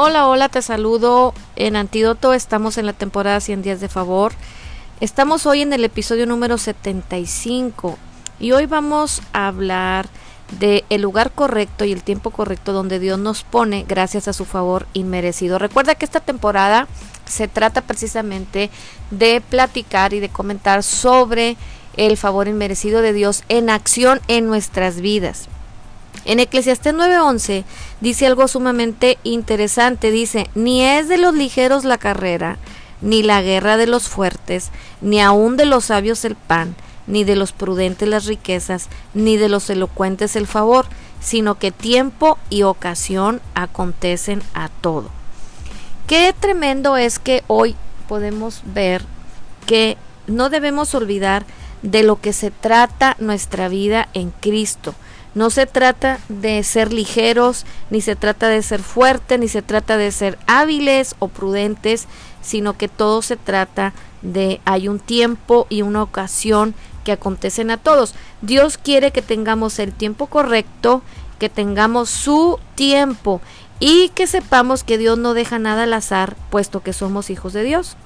Hola, hola, te saludo en Antídoto. Estamos en la temporada 100 días de favor. Estamos hoy en el episodio número 75 y hoy vamos a hablar de el lugar correcto y el tiempo correcto donde Dios nos pone gracias a su favor inmerecido. Recuerda que esta temporada se trata precisamente de platicar y de comentar sobre el favor inmerecido de Dios en acción en nuestras vidas. En Eclesiastés 9:11 dice algo sumamente interesante, dice, ni es de los ligeros la carrera, ni la guerra de los fuertes, ni aun de los sabios el pan, ni de los prudentes las riquezas, ni de los elocuentes el favor, sino que tiempo y ocasión acontecen a todo. Qué tremendo es que hoy podemos ver que no debemos olvidar de lo que se trata nuestra vida en Cristo. No se trata de ser ligeros, ni se trata de ser fuertes, ni se trata de ser hábiles o prudentes, sino que todo se trata de hay un tiempo y una ocasión que acontecen a todos. Dios quiere que tengamos el tiempo correcto, que tengamos su tiempo y que sepamos que Dios no deja nada al azar, puesto que somos hijos de Dios.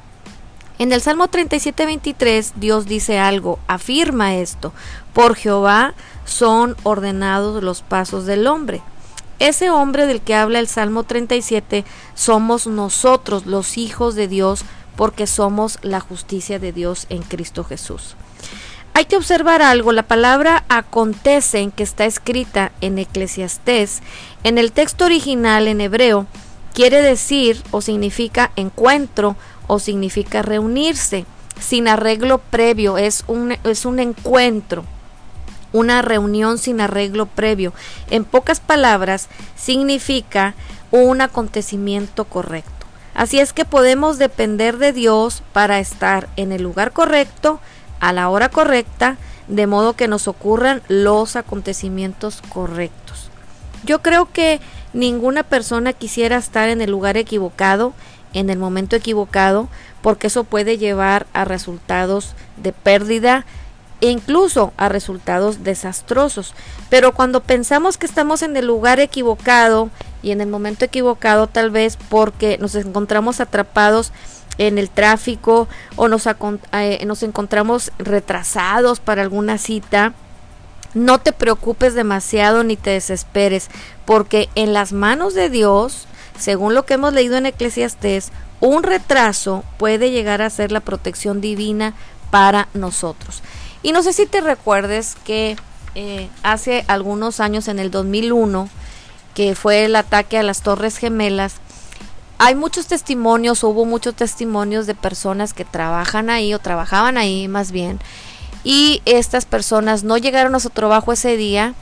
En el Salmo 37, 23, Dios dice algo, afirma esto, por Jehová son ordenados los pasos del hombre. Ese hombre del que habla el Salmo 37 somos nosotros, los hijos de Dios, porque somos la justicia de Dios en Cristo Jesús. Hay que observar algo, la palabra acontecen que está escrita en Eclesiastés, en el texto original en hebreo, quiere decir o significa encuentro o significa reunirse sin arreglo previo, es un, es un encuentro una reunión sin arreglo previo. En pocas palabras, significa un acontecimiento correcto. Así es que podemos depender de Dios para estar en el lugar correcto, a la hora correcta, de modo que nos ocurran los acontecimientos correctos. Yo creo que ninguna persona quisiera estar en el lugar equivocado, en el momento equivocado, porque eso puede llevar a resultados de pérdida, e incluso a resultados desastrosos. Pero cuando pensamos que estamos en el lugar equivocado y en el momento equivocado tal vez porque nos encontramos atrapados en el tráfico o nos, eh, encontramos retrasados para alguna cita, no te preocupes demasiado ni te desesperes, porque en las manos de Dios, según lo que hemos leído en Eclesiastés, un retraso puede llegar a ser la protección divina para nosotros. Y no sé si te recuerdes que eh, hace algunos años, en el 2001, que fue el ataque a las Torres Gemelas, hay muchos testimonios, hubo muchos testimonios de personas que trabajan ahí o trabajaban ahí más bien, y estas personas no llegaron a su trabajo ese día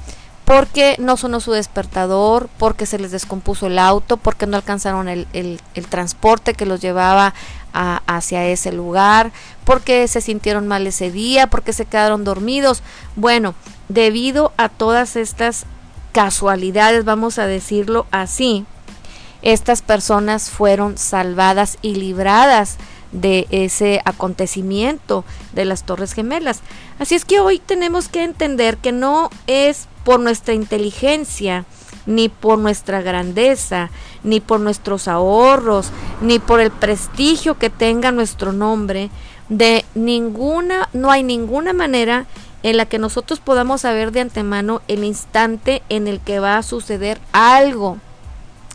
porque no sonó su despertador, porque se les descompuso el auto, porque no alcanzaron el, transporte que los llevaba hacia ese lugar, porque se sintieron mal ese día, porque se quedaron dormidos. Bueno, debido a todas estas casualidades, vamos a decirlo así, estas personas fueron salvadas y libradas de ese acontecimiento de las Torres Gemelas. Así es que hoy tenemos que entender que no es por nuestra inteligencia, ni por nuestra grandeza, ni por nuestros ahorros, ni por el prestigio que tenga nuestro nombre, de ninguna, no hay ninguna manera en la que nosotros podamos saber de antemano el instante en el que va a suceder algo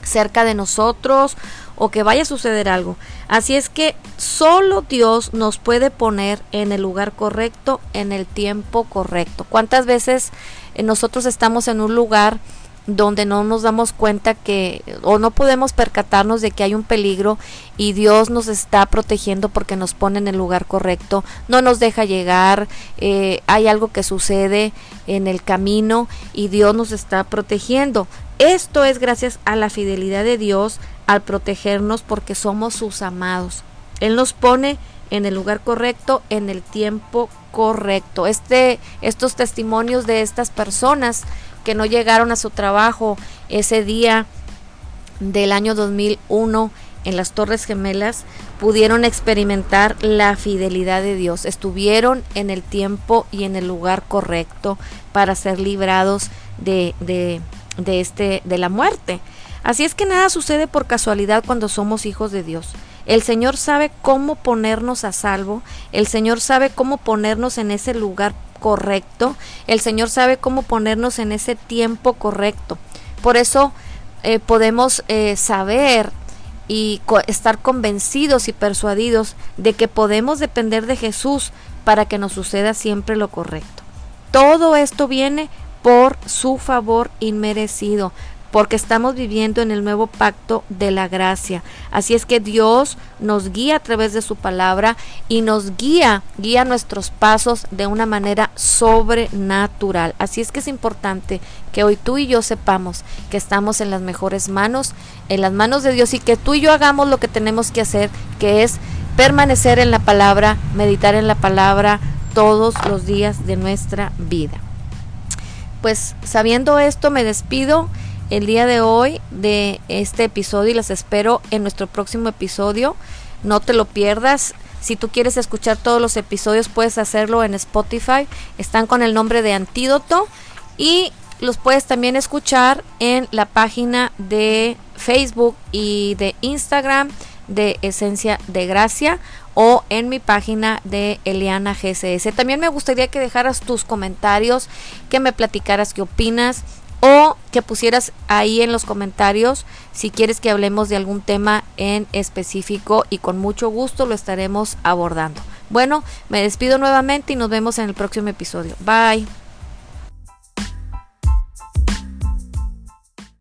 cerca de nosotros o que vaya a suceder algo. Así es que solo Dios nos puede poner en el lugar correcto, en el tiempo correcto. ¿Cuántas veces eh, nosotros estamos en un lugar donde no nos damos cuenta que o no podemos percatarnos de que hay un peligro y Dios nos está protegiendo porque nos pone en el lugar correcto, no nos deja llegar, eh, hay algo que sucede en el camino y Dios nos está protegiendo. Esto es gracias a la fidelidad de Dios al protegernos porque somos sus amados. Él nos pone en el lugar correcto, en el tiempo correcto. Este, estos testimonios de estas personas que no llegaron a su trabajo ese día del año 2001 en las Torres Gemelas pudieron experimentar la fidelidad de Dios. Estuvieron en el tiempo y en el lugar correcto para ser librados de, de, de este, de la muerte. Así es que nada sucede por casualidad cuando somos hijos de Dios. El Señor sabe cómo ponernos a salvo, el Señor sabe cómo ponernos en ese lugar correcto, el Señor sabe cómo ponernos en ese tiempo correcto. Por eso eh, podemos eh, saber y estar convencidos y persuadidos de que podemos depender de Jesús para que nos suceda siempre lo correcto. Todo esto viene por su favor inmerecido, porque estamos viviendo en el nuevo pacto de la gracia. Así es que Dios nos guía a través de su palabra y nos guía, guía nuestros pasos de una manera sobrenatural. Así es que es importante que hoy tú y yo sepamos que estamos en las mejores manos, en las manos de Dios y que tú y yo hagamos lo que tenemos que hacer, que es permanecer en la palabra, meditar en la palabra todos los días de nuestra vida. Pues sabiendo esto me despido el día de hoy de este episodio y las espero en nuestro próximo episodio. No te lo pierdas. Si tú quieres escuchar todos los episodios puedes hacerlo en Spotify. Están con el nombre de Antídoto y los puedes también escuchar en la página de Facebook y de Instagram de Esencia de Gracia o en mi página de Eliana GCS. También me gustaría que dejaras tus comentarios, que me platicaras qué opinas o que pusieras ahí en los comentarios si quieres que hablemos de algún tema en específico y con mucho gusto lo estaremos abordando. Bueno, me despido nuevamente y nos vemos en el próximo episodio. Bye.